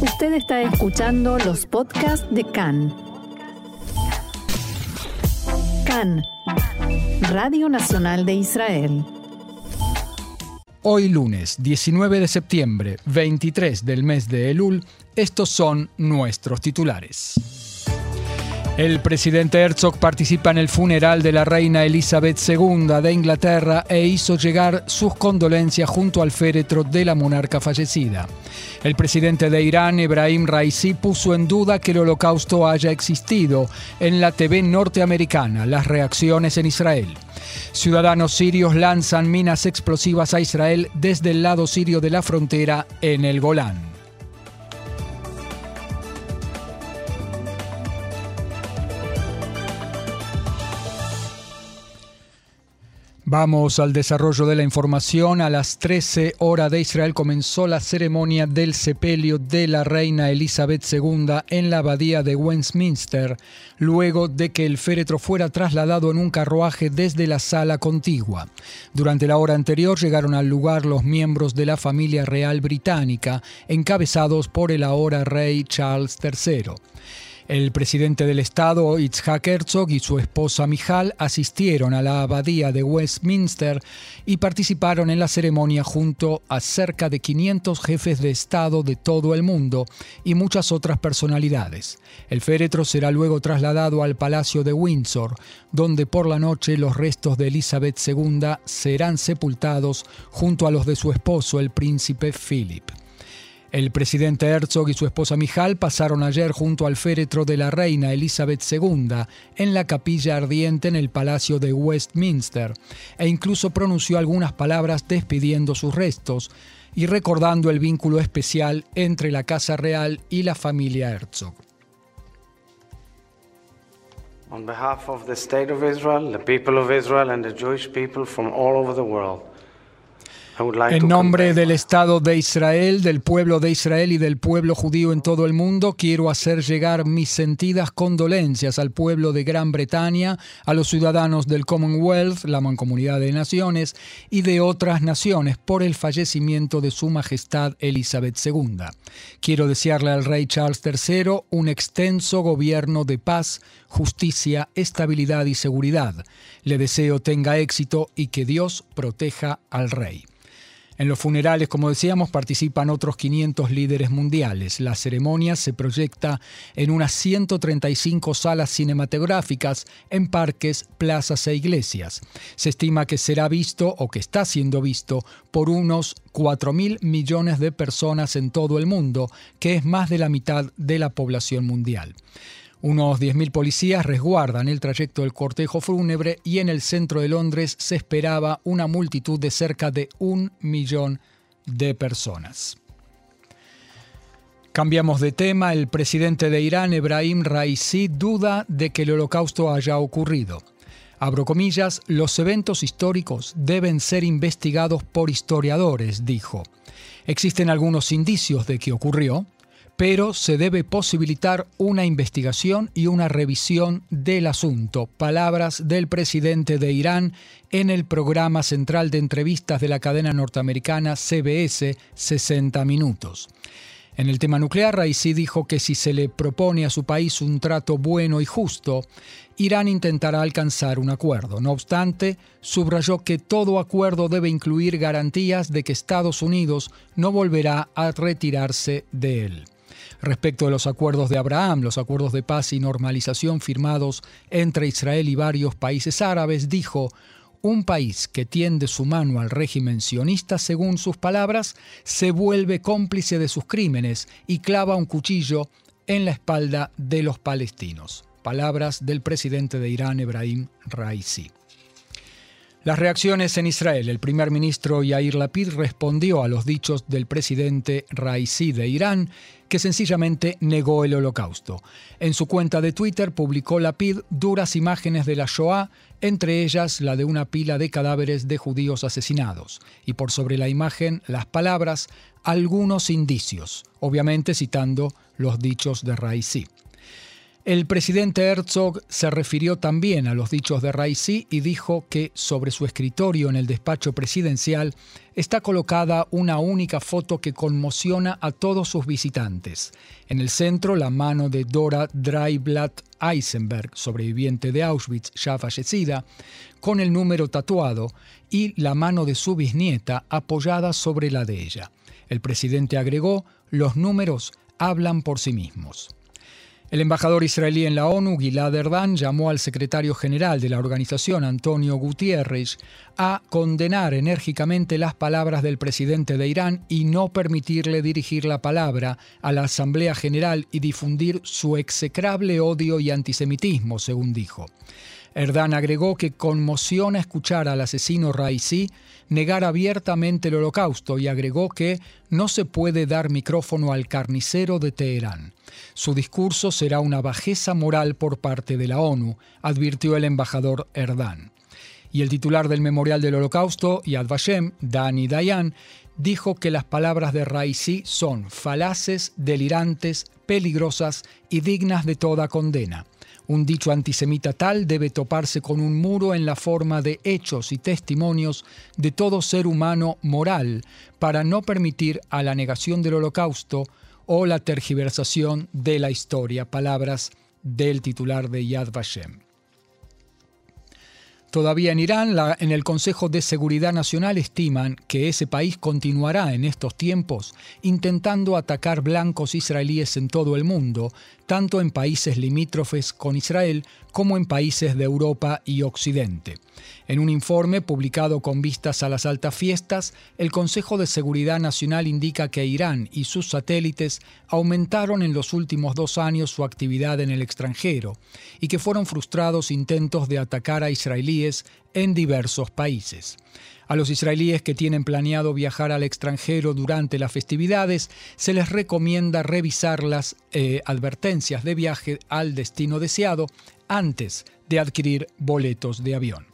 Usted está escuchando los podcasts de CAN. CAN, Radio Nacional de Israel. Hoy lunes 19 de septiembre, 23 del mes de Elul, estos son nuestros titulares. El presidente Herzog participa en el funeral de la reina Elizabeth II de Inglaterra e hizo llegar sus condolencias junto al féretro de la monarca fallecida. El presidente de Irán, Ebrahim Raisi, puso en duda que el holocausto haya existido en la TV norteamericana, las reacciones en Israel. Ciudadanos sirios lanzan minas explosivas a Israel desde el lado sirio de la frontera en el Golán. Vamos al desarrollo de la información. A las 13 horas de Israel comenzó la ceremonia del sepelio de la reina Elizabeth II en la abadía de Westminster, luego de que el féretro fuera trasladado en un carruaje desde la sala contigua. Durante la hora anterior llegaron al lugar los miembros de la familia real británica, encabezados por el ahora rey Charles III. El presidente del Estado, Itzhak Herzog, y su esposa Mijal asistieron a la abadía de Westminster y participaron en la ceremonia junto a cerca de 500 jefes de Estado de todo el mundo y muchas otras personalidades. El féretro será luego trasladado al Palacio de Windsor, donde por la noche los restos de Elizabeth II serán sepultados junto a los de su esposo, el príncipe Philip. El presidente Herzog y su esposa Mijal pasaron ayer junto al féretro de la reina Elizabeth II en la capilla ardiente en el Palacio de Westminster e incluso pronunció algunas palabras despidiendo sus restos y recordando el vínculo especial entre la Casa Real y la familia Herzog. On behalf of the State of Israel, the people of Israel and the Jewish people from all over the world, en nombre del Estado de Israel, del pueblo de Israel y del pueblo judío en todo el mundo, quiero hacer llegar mis sentidas condolencias al pueblo de Gran Bretaña, a los ciudadanos del Commonwealth, la Mancomunidad de Naciones, y de otras naciones por el fallecimiento de Su Majestad Elizabeth II. Quiero desearle al rey Charles III un extenso gobierno de paz, justicia, estabilidad y seguridad. Le deseo tenga éxito y que Dios proteja al rey. En los funerales, como decíamos, participan otros 500 líderes mundiales. La ceremonia se proyecta en unas 135 salas cinematográficas en parques, plazas e iglesias. Se estima que será visto o que está siendo visto por unos 4.000 millones de personas en todo el mundo, que es más de la mitad de la población mundial. Unos 10.000 policías resguardan el trayecto del cortejo fúnebre y en el centro de Londres se esperaba una multitud de cerca de un millón de personas. Cambiamos de tema. El presidente de Irán, Ebrahim Raisi, duda de que el holocausto haya ocurrido. Abro comillas, los eventos históricos deben ser investigados por historiadores, dijo. Existen algunos indicios de que ocurrió, pero se debe posibilitar una investigación y una revisión del asunto. Palabras del presidente de Irán en el programa central de entrevistas de la cadena norteamericana CBS 60 Minutos. En el tema nuclear, Raisi dijo que si se le propone a su país un trato bueno y justo, Irán intentará alcanzar un acuerdo. No obstante, subrayó que todo acuerdo debe incluir garantías de que Estados Unidos no volverá a retirarse de él respecto de los acuerdos de Abraham, los acuerdos de paz y normalización firmados entre Israel y varios países árabes, dijo, un país que tiende su mano al régimen sionista, según sus palabras, se vuelve cómplice de sus crímenes y clava un cuchillo en la espalda de los palestinos. Palabras del presidente de Irán, Ebrahim Raisi. Las reacciones en Israel. El primer ministro Yair Lapid respondió a los dichos del presidente Raisi de Irán, que sencillamente negó el holocausto. En su cuenta de Twitter publicó Lapid duras imágenes de la Shoah, entre ellas la de una pila de cadáveres de judíos asesinados, y por sobre la imagen las palabras algunos indicios, obviamente citando los dichos de Raisi. El presidente Herzog se refirió también a los dichos de Raisi y dijo que sobre su escritorio en el despacho presidencial está colocada una única foto que conmociona a todos sus visitantes. En el centro, la mano de Dora Dreiblatt Eisenberg, sobreviviente de Auschwitz ya fallecida, con el número tatuado, y la mano de su bisnieta apoyada sobre la de ella. El presidente agregó, los números hablan por sí mismos. El embajador israelí en la ONU, Gilad Erdan, llamó al secretario general de la organización, Antonio Gutiérrez, a condenar enérgicamente las palabras del presidente de Irán y no permitirle dirigir la palabra a la Asamblea General y difundir su execrable odio y antisemitismo, según dijo. Erdan agregó que conmociona escuchar al asesino Raisi negar abiertamente el holocausto y agregó que no se puede dar micrófono al carnicero de Teherán. Su discurso será una bajeza moral por parte de la ONU, advirtió el embajador Erdan. Y el titular del Memorial del Holocausto, Yad Vashem, Dani Dayan, dijo que las palabras de Raisi son falaces, delirantes, peligrosas y dignas de toda condena. Un dicho antisemita tal debe toparse con un muro en la forma de hechos y testimonios de todo ser humano moral para no permitir a la negación del holocausto o la tergiversación de la historia. Palabras del titular de Yad Vashem. Todavía en Irán, en el Consejo de Seguridad Nacional estiman que ese país continuará en estos tiempos intentando atacar blancos israelíes en todo el mundo, tanto en países limítrofes con Israel como en países de Europa y Occidente. En un informe publicado con vistas a las altas fiestas, el Consejo de Seguridad Nacional indica que Irán y sus satélites aumentaron en los últimos dos años su actividad en el extranjero y que fueron frustrados intentos de atacar a israelíes en diversos países. A los israelíes que tienen planeado viajar al extranjero durante las festividades, se les recomienda revisar las eh, advertencias de viaje al destino deseado antes de adquirir boletos de avión.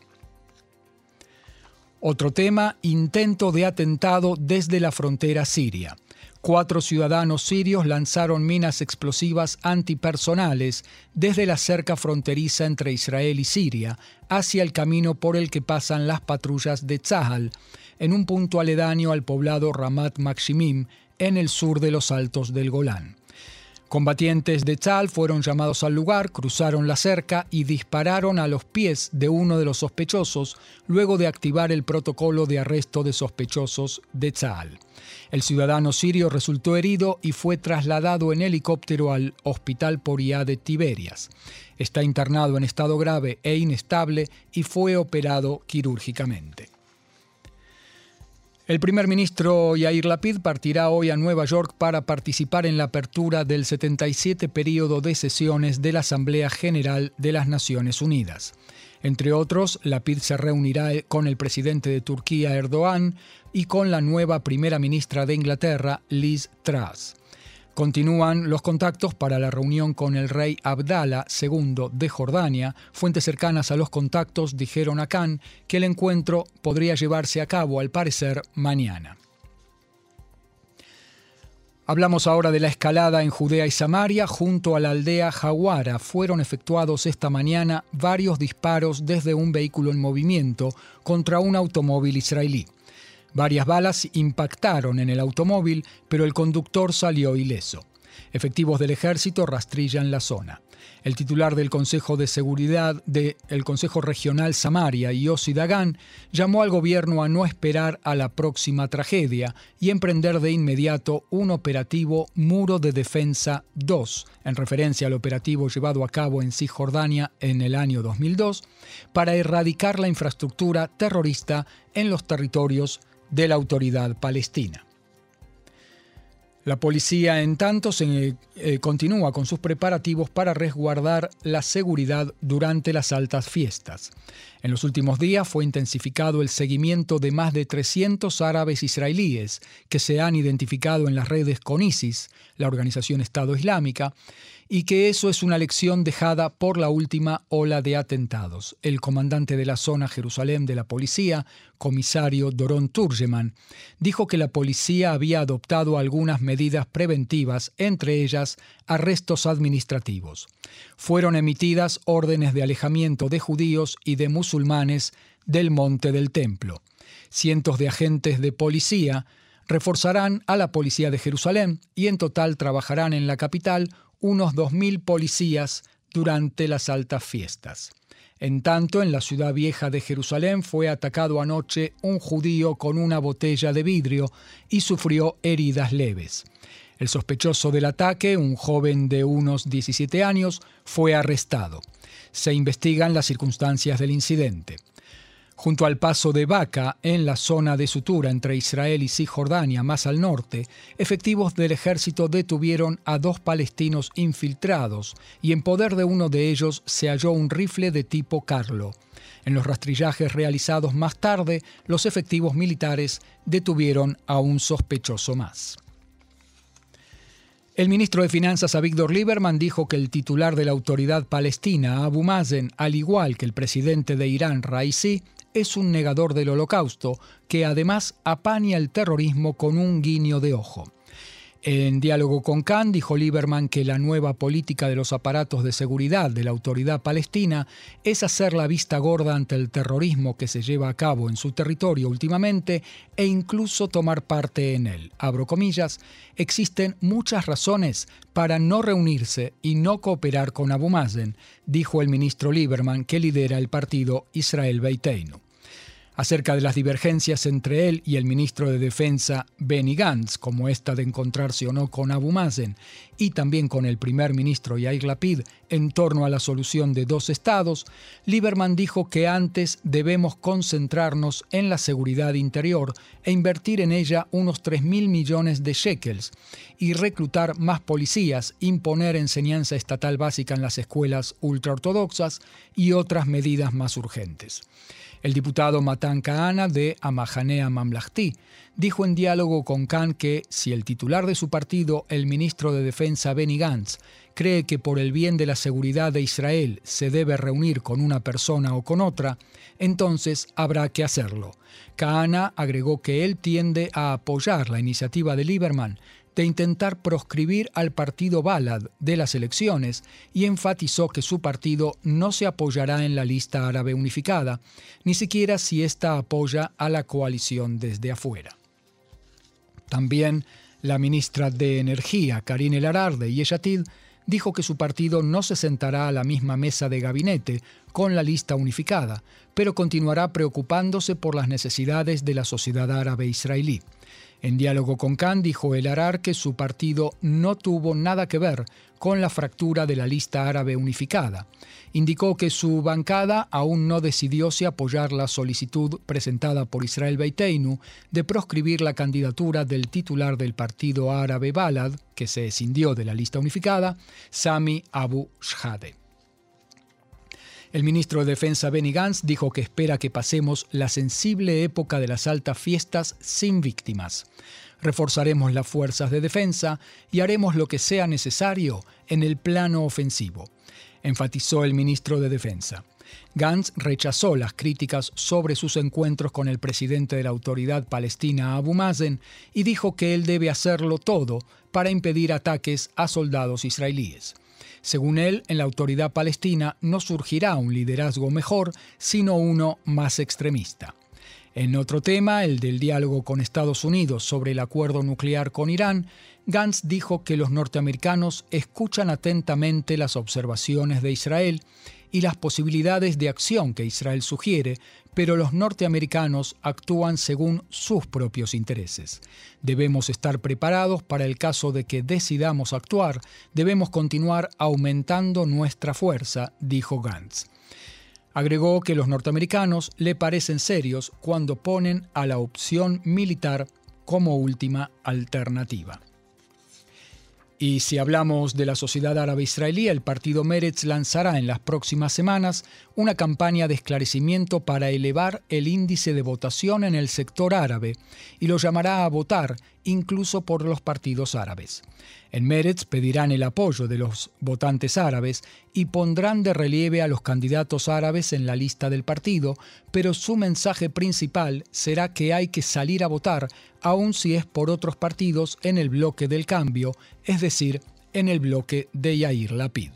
Otro tema, intento de atentado desde la frontera siria. Cuatro ciudadanos sirios lanzaron minas explosivas antipersonales desde la cerca fronteriza entre Israel y Siria hacia el camino por el que pasan las patrullas de Tzahal, en un punto aledaño al poblado Ramat Makshimim, en el sur de los Altos del Golán. Combatientes de Tzal fueron llamados al lugar, cruzaron la cerca y dispararon a los pies de uno de los sospechosos luego de activar el protocolo de arresto de sospechosos de Tzal. El ciudadano sirio resultó herido y fue trasladado en helicóptero al Hospital Poria de Tiberias. Está internado en estado grave e inestable y fue operado quirúrgicamente. El primer ministro Yair Lapid partirá hoy a Nueva York para participar en la apertura del 77 periodo de sesiones de la Asamblea General de las Naciones Unidas. Entre otros, Lapid se reunirá con el presidente de Turquía, Erdogan, y con la nueva primera ministra de Inglaterra, Liz Truss. Continúan los contactos para la reunión con el rey Abdala II de Jordania. Fuentes cercanas a los contactos dijeron a Khan que el encuentro podría llevarse a cabo, al parecer, mañana. Hablamos ahora de la escalada en Judea y Samaria. Junto a la aldea Jawara fueron efectuados esta mañana varios disparos desde un vehículo en movimiento contra un automóvil israelí. Varias balas impactaron en el automóvil, pero el conductor salió ileso. Efectivos del ejército rastrillan la zona. El titular del Consejo de Seguridad del Consejo Regional Samaria, Yossi Dagan, llamó al gobierno a no esperar a la próxima tragedia y emprender de inmediato un operativo Muro de Defensa 2, en referencia al operativo llevado a cabo en Cisjordania en el año 2002, para erradicar la infraestructura terrorista en los territorios de la autoridad palestina. La policía, en tanto, se, eh, continúa con sus preparativos para resguardar la seguridad durante las altas fiestas. En los últimos días fue intensificado el seguimiento de más de 300 árabes israelíes que se han identificado en las redes con ISIS, la organización Estado Islámica, y que eso es una lección dejada por la última ola de atentados. El comandante de la zona Jerusalén de la policía comisario Doron Turgeman, dijo que la policía había adoptado algunas medidas preventivas, entre ellas arrestos administrativos. Fueron emitidas órdenes de alejamiento de judíos y de musulmanes del monte del templo. Cientos de agentes de policía reforzarán a la policía de Jerusalén y en total trabajarán en la capital unos 2.000 policías durante las altas fiestas. En tanto, en la ciudad vieja de Jerusalén fue atacado anoche un judío con una botella de vidrio y sufrió heridas leves. El sospechoso del ataque, un joven de unos 17 años, fue arrestado. Se investigan las circunstancias del incidente. Junto al paso de Baca, en la zona de sutura entre Israel y Cisjordania, más al norte, efectivos del ejército detuvieron a dos palestinos infiltrados y en poder de uno de ellos se halló un rifle de tipo Carlo. En los rastrillajes realizados más tarde, los efectivos militares detuvieron a un sospechoso más. El ministro de Finanzas Avigdor Lieberman dijo que el titular de la autoridad palestina, Abu Mazen, al igual que el presidente de Irán, Raisi, es un negador del holocausto que además apaña el terrorismo con un guiño de ojo. En diálogo con Khan dijo Lieberman que la nueva política de los aparatos de seguridad de la autoridad palestina es hacer la vista gorda ante el terrorismo que se lleva a cabo en su territorio últimamente e incluso tomar parte en él. Abro comillas, existen muchas razones para no reunirse y no cooperar con Abu Mazen, dijo el ministro Lieberman que lidera el partido Israel Beiteinu acerca de las divergencias entre él y el ministro de Defensa Benny Gantz, como esta de encontrarse o no con Abu Mazen, y también con el primer ministro Yair Lapid en torno a la solución de dos estados, Lieberman dijo que antes debemos concentrarnos en la seguridad interior e invertir en ella unos 3.000 millones de shekels y reclutar más policías, imponer enseñanza estatal básica en las escuelas ultraortodoxas y otras medidas más urgentes. El diputado Matan Kahana de Amahanea Mamlahti dijo en diálogo con Khan que si el titular de su partido, el ministro de Defensa Benny Gantz, cree que por el bien de la seguridad de Israel se debe reunir con una persona o con otra, entonces habrá que hacerlo. Kahana agregó que él tiende a apoyar la iniciativa de Lieberman de intentar proscribir al partido Balad de las elecciones y enfatizó que su partido no se apoyará en la lista árabe unificada, ni siquiera si ésta apoya a la coalición desde afuera. También la ministra de Energía, Karine Larar de Yeshatid, dijo que su partido no se sentará a la misma mesa de gabinete con la lista unificada, pero continuará preocupándose por las necesidades de la sociedad árabe israelí. En diálogo con Khan dijo el Arar que su partido no tuvo nada que ver con la fractura de la lista árabe unificada. Indicó que su bancada aún no decidió si apoyar la solicitud presentada por Israel Beiteinu de proscribir la candidatura del titular del partido árabe Balad, que se escindió de la lista unificada, Sami Abu Shhade. El ministro de Defensa Benny Gantz dijo que espera que pasemos la sensible época de las altas fiestas sin víctimas. Reforzaremos las fuerzas de defensa y haremos lo que sea necesario en el plano ofensivo, enfatizó el ministro de Defensa. Gantz rechazó las críticas sobre sus encuentros con el presidente de la autoridad palestina Abu Mazen y dijo que él debe hacerlo todo para impedir ataques a soldados israelíes. Según él, en la autoridad palestina no surgirá un liderazgo mejor, sino uno más extremista. En otro tema, el del diálogo con Estados Unidos sobre el acuerdo nuclear con Irán, Gantz dijo que los norteamericanos escuchan atentamente las observaciones de Israel y las posibilidades de acción que Israel sugiere, pero los norteamericanos actúan según sus propios intereses. Debemos estar preparados para el caso de que decidamos actuar, debemos continuar aumentando nuestra fuerza, dijo Gantz. Agregó que los norteamericanos le parecen serios cuando ponen a la opción militar como última alternativa. Y si hablamos de la sociedad árabe israelí, el partido Meretz lanzará en las próximas semanas una campaña de esclarecimiento para elevar el índice de votación en el sector árabe y lo llamará a votar incluso por los partidos árabes. En Meretz pedirán el apoyo de los votantes árabes y pondrán de relieve a los candidatos árabes en la lista del partido, pero su mensaje principal será que hay que salir a votar, aun si es por otros partidos en el bloque del cambio, es decir, en el bloque de Yair Lapid.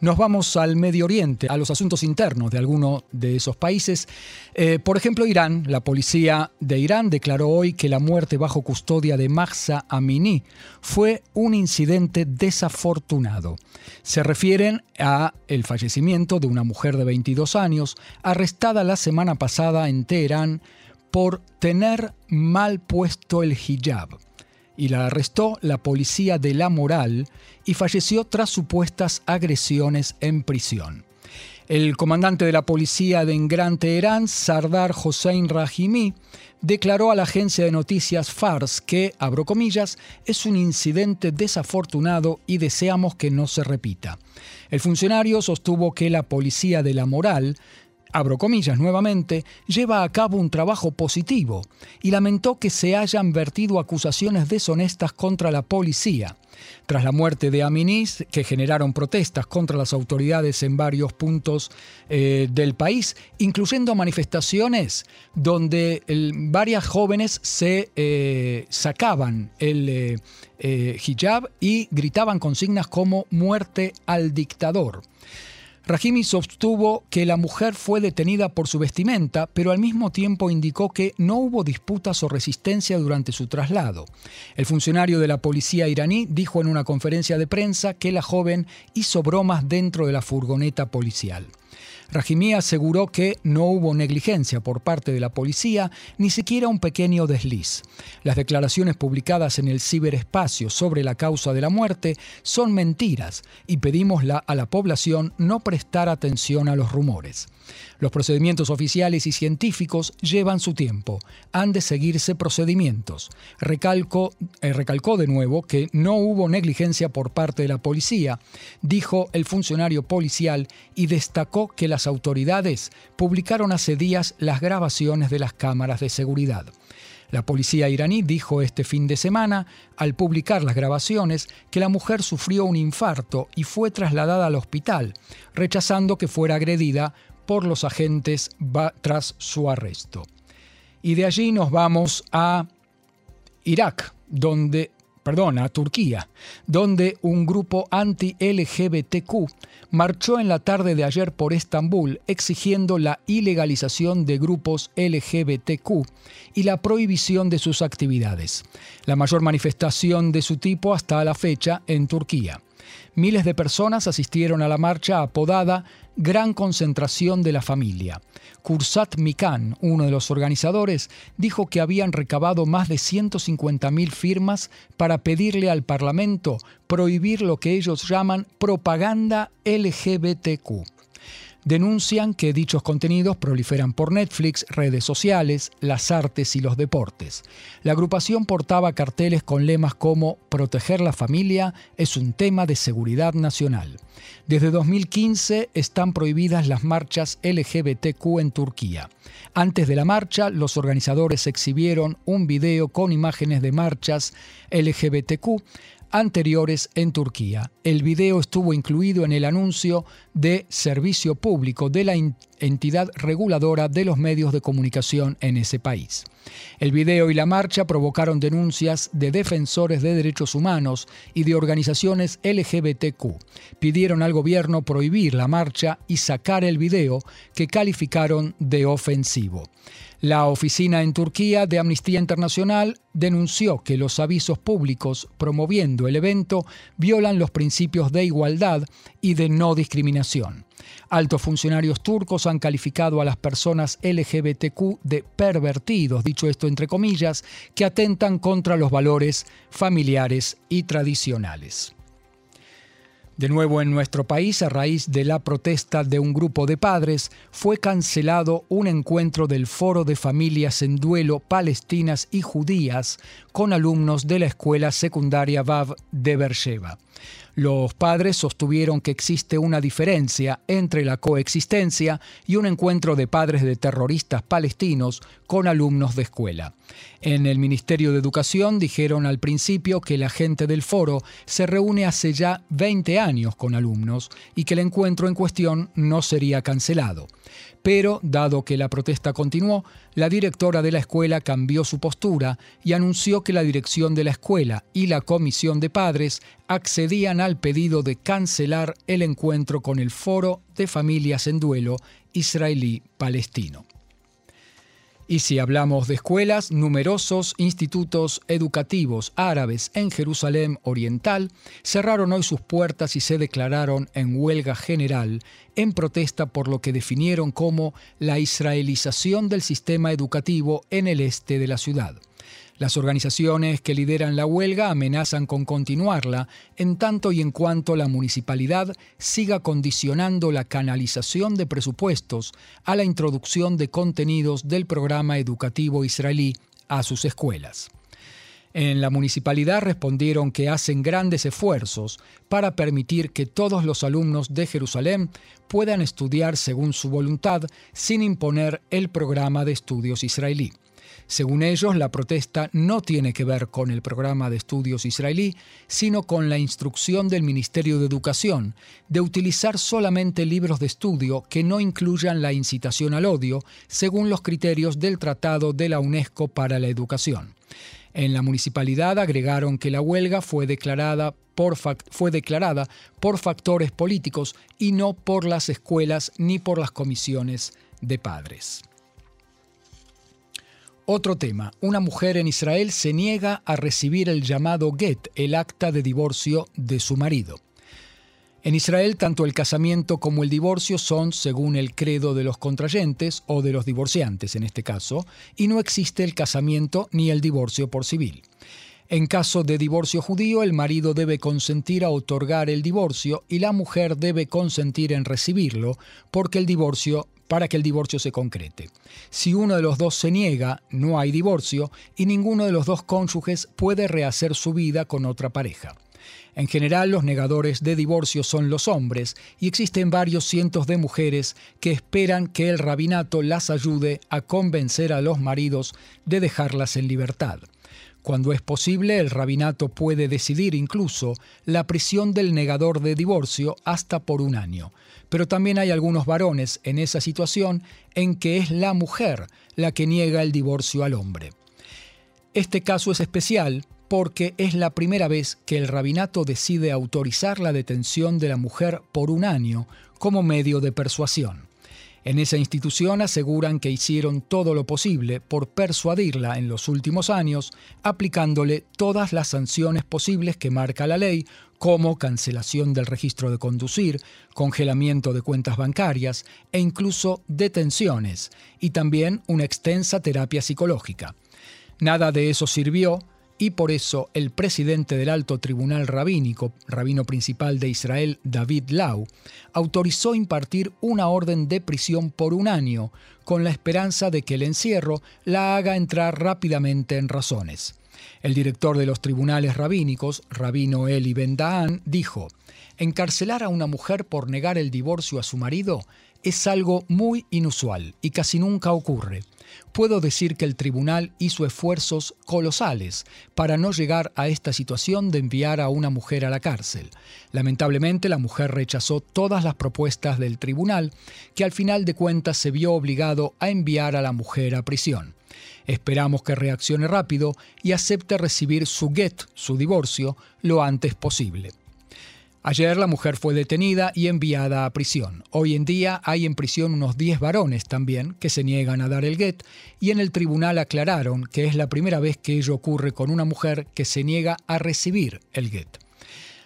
Nos vamos al Medio Oriente, a los asuntos internos de alguno de esos países. Eh, por ejemplo, Irán. La policía de Irán declaró hoy que la muerte bajo custodia de Mahsa Amini fue un incidente desafortunado. Se refieren a el fallecimiento de una mujer de 22 años arrestada la semana pasada en Teherán por tener mal puesto el hijab y la arrestó la policía de la moral y falleció tras supuestas agresiones en prisión. El comandante de la policía de Gran Teherán, Sardar Hossein Rahimi, declaró a la agencia de noticias Fars que, abro comillas, es un incidente desafortunado y deseamos que no se repita. El funcionario sostuvo que la policía de la moral abro comillas nuevamente, lleva a cabo un trabajo positivo y lamentó que se hayan vertido acusaciones deshonestas contra la policía. Tras la muerte de Aminis, que generaron protestas contra las autoridades en varios puntos eh, del país, incluyendo manifestaciones donde varias jóvenes se eh, sacaban el eh, hijab y gritaban consignas como muerte al dictador. Rahimi sostuvo que la mujer fue detenida por su vestimenta, pero al mismo tiempo indicó que no hubo disputas o resistencia durante su traslado. El funcionario de la policía iraní dijo en una conferencia de prensa que la joven hizo bromas dentro de la furgoneta policial. Rahimi aseguró que no hubo negligencia por parte de la policía, ni siquiera un pequeño desliz. Las declaraciones publicadas en el ciberespacio sobre la causa de la muerte son mentiras y pedimos a la población no prestar atención a los rumores. Los procedimientos oficiales y científicos llevan su tiempo. Han de seguirse procedimientos. Recalco, eh, recalcó de nuevo que no hubo negligencia por parte de la policía, dijo el funcionario policial y destacó que las autoridades publicaron hace días las grabaciones de las cámaras de seguridad. La policía iraní dijo este fin de semana, al publicar las grabaciones, que la mujer sufrió un infarto y fue trasladada al hospital, rechazando que fuera agredida por los agentes tras su arresto. Y de allí nos vamos a Irak, donde, perdón, a Turquía, donde un grupo anti-LGBTQ marchó en la tarde de ayer por Estambul exigiendo la ilegalización de grupos LGBTQ y la prohibición de sus actividades, la mayor manifestación de su tipo hasta la fecha en Turquía. Miles de personas asistieron a la marcha apodada Gran Concentración de la Familia. Kursat Mikan, uno de los organizadores, dijo que habían recabado más de 150.000 firmas para pedirle al Parlamento prohibir lo que ellos llaman propaganda LGBTQ denuncian que dichos contenidos proliferan por Netflix, redes sociales, las artes y los deportes. La agrupación portaba carteles con lemas como Proteger la familia es un tema de seguridad nacional. Desde 2015 están prohibidas las marchas LGBTQ en Turquía. Antes de la marcha, los organizadores exhibieron un video con imágenes de marchas LGBTQ anteriores en Turquía. El video estuvo incluido en el anuncio de servicio público de la entidad reguladora de los medios de comunicación en ese país. El video y la marcha provocaron denuncias de defensores de derechos humanos y de organizaciones LGBTQ. Pidieron al gobierno prohibir la marcha y sacar el video que calificaron de ofensivo. La oficina en Turquía de Amnistía Internacional denunció que los avisos públicos promoviendo el evento violan los principios de igualdad y de no discriminación. Altos funcionarios turcos han calificado a las personas LGBTQ de pervertidos, dicho esto entre comillas, que atentan contra los valores familiares y tradicionales. De nuevo en nuestro país, a raíz de la protesta de un grupo de padres, fue cancelado un encuentro del Foro de Familias en Duelo Palestinas y Judías con alumnos de la escuela secundaria VAV de Beersheba. Los padres sostuvieron que existe una diferencia entre la coexistencia y un encuentro de padres de terroristas palestinos con alumnos de escuela. En el Ministerio de Educación dijeron al principio que la gente del foro se reúne hace ya 20 años con alumnos y que el encuentro en cuestión no sería cancelado. Pero, dado que la protesta continuó, la directora de la escuela cambió su postura y anunció que la dirección de la escuela y la comisión de padres accedían al pedido de cancelar el encuentro con el Foro de Familias en Duelo israelí-palestino. Y si hablamos de escuelas, numerosos institutos educativos árabes en Jerusalén Oriental cerraron hoy sus puertas y se declararon en huelga general en protesta por lo que definieron como la israelización del sistema educativo en el este de la ciudad. Las organizaciones que lideran la huelga amenazan con continuarla en tanto y en cuanto la municipalidad siga condicionando la canalización de presupuestos a la introducción de contenidos del programa educativo israelí a sus escuelas. En la municipalidad respondieron que hacen grandes esfuerzos para permitir que todos los alumnos de Jerusalén puedan estudiar según su voluntad sin imponer el programa de estudios israelí. Según ellos, la protesta no tiene que ver con el programa de estudios israelí, sino con la instrucción del Ministerio de Educación de utilizar solamente libros de estudio que no incluyan la incitación al odio, según los criterios del Tratado de la UNESCO para la Educación. En la municipalidad agregaron que la huelga fue declarada por, factores políticos y no por las escuelas ni por las comisiones de padres. Otro tema, una mujer en Israel se niega a recibir el llamado get, el acta de divorcio de su marido. En Israel, tanto el casamiento como el divorcio son según el credo de los contrayentes o de los divorciantes en este caso, y no existe el casamiento ni el divorcio por civil. En caso de divorcio judío, el marido debe consentir a otorgar el divorcio y la mujer debe consentir en recibirlo, porque el divorcio para que el divorcio se concrete. Si uno de los dos se niega, no hay divorcio y ninguno de los dos cónyuges puede rehacer su vida con otra pareja. En general, los negadores de divorcio son los hombres y existen varios cientos de mujeres que esperan que el rabinato las ayude a convencer a los maridos de dejarlas en libertad. Cuando es posible, el rabinato puede decidir incluso la prisión del negador de divorcio hasta por un año. Pero también hay algunos varones en esa situación en que es la mujer la que niega el divorcio al hombre. Este caso es especial porque es la primera vez que el rabinato decide autorizar la detención de la mujer por un año como medio de persuasión. En esa institución aseguran que hicieron todo lo posible por persuadirla en los últimos años, aplicándole todas las sanciones posibles que marca la ley, como cancelación del registro de conducir, congelamiento de cuentas bancarias e incluso detenciones, y también una extensa terapia psicológica. Nada de eso sirvió y por eso el presidente del alto tribunal rabínico, rabino principal de Israel, David Lau, autorizó impartir una orden de prisión por un año, con la esperanza de que el encierro la haga entrar rápidamente en razones. El director de los tribunales rabínicos, Rabino Eli Ben Daan, dijo, encarcelar a una mujer por negar el divorcio a su marido es algo muy inusual y casi nunca ocurre puedo decir que el tribunal hizo esfuerzos colosales para no llegar a esta situación de enviar a una mujer a la cárcel. Lamentablemente la mujer rechazó todas las propuestas del tribunal, que al final de cuentas se vio obligado a enviar a la mujer a prisión. Esperamos que reaccione rápido y acepte recibir su get, su divorcio, lo antes posible. Ayer la mujer fue detenida y enviada a prisión. Hoy en día hay en prisión unos 10 varones también que se niegan a dar el get y en el tribunal aclararon que es la primera vez que ello ocurre con una mujer que se niega a recibir el get.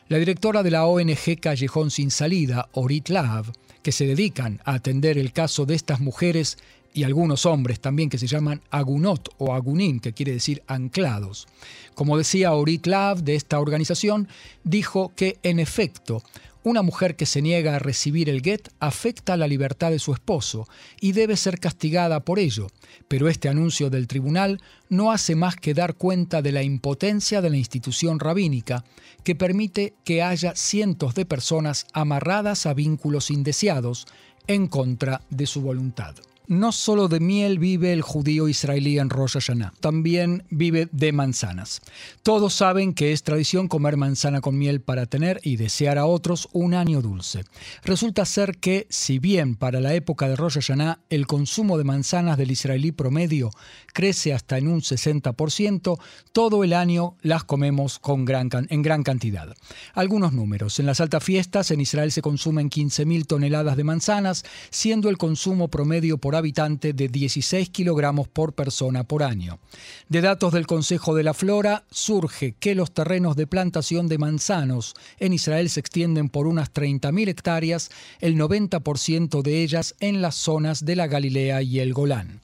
La directora de la ONG Callejón Sin Salida, Orit Lav, que se dedican a atender el caso de estas mujeres, y algunos hombres también que se llaman agunot o agunim, que quiere decir anclados. Como decía Orit Lav de esta organización, dijo que en efecto una mujer que se niega a recibir el get afecta la libertad de su esposo y debe ser castigada por ello, pero este anuncio del tribunal no hace más que dar cuenta de la impotencia de la institución rabínica que permite que haya cientos de personas amarradas a vínculos indeseados en contra de su voluntad no solo de miel vive el judío israelí en Rosh Hashanah, también vive de manzanas. Todos saben que es tradición comer manzana con miel para tener y desear a otros un año dulce. Resulta ser que, si bien para la época de Rosh Hashanah el consumo de manzanas del israelí promedio crece hasta en un 60%, todo el año las comemos con gran, en gran cantidad. Algunos números. En las altas fiestas en Israel se consumen 15.000 toneladas de manzanas, siendo el consumo promedio por habitante de 16 kilogramos por persona por año. De datos del Consejo de la Flora, surge que los terrenos de plantación de manzanos en Israel se extienden por unas 30.000 hectáreas, el 90% de ellas en las zonas de la Galilea y el Golán.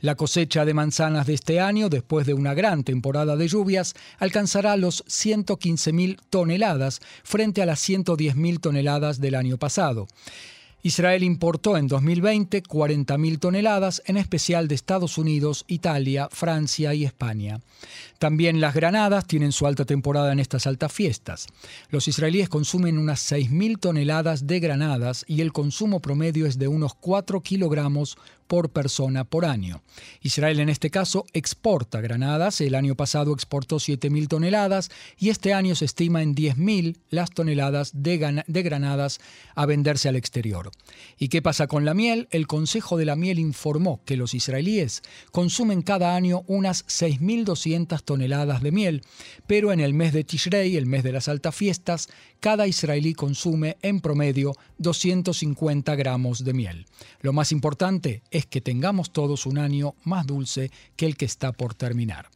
La cosecha de manzanas de este año, después de una gran temporada de lluvias, alcanzará los 115.000 toneladas frente a las 110.000 toneladas del año pasado. Israel importó en 2020 40.000 toneladas, en especial de Estados Unidos, Italia, Francia y España. También las granadas tienen su alta temporada en estas altas fiestas. Los israelíes consumen unas 6.000 toneladas de granadas y el consumo promedio es de unos 4 kilogramos por persona por año. Israel en este caso exporta granadas, el año pasado exportó 7.000 toneladas y este año se estima en 10.000 las toneladas de, granadas a venderse al exterior. ¿Y qué pasa con la miel? El Consejo de la Miel informó que los israelíes consumen cada año unas 6.200 toneladas de miel, pero en el mes de Tishrei, el mes de las altas fiestas, cada israelí consume en promedio 250 gramos de miel. Lo más importante es que tengamos todos un año más dulce que el que está por terminar.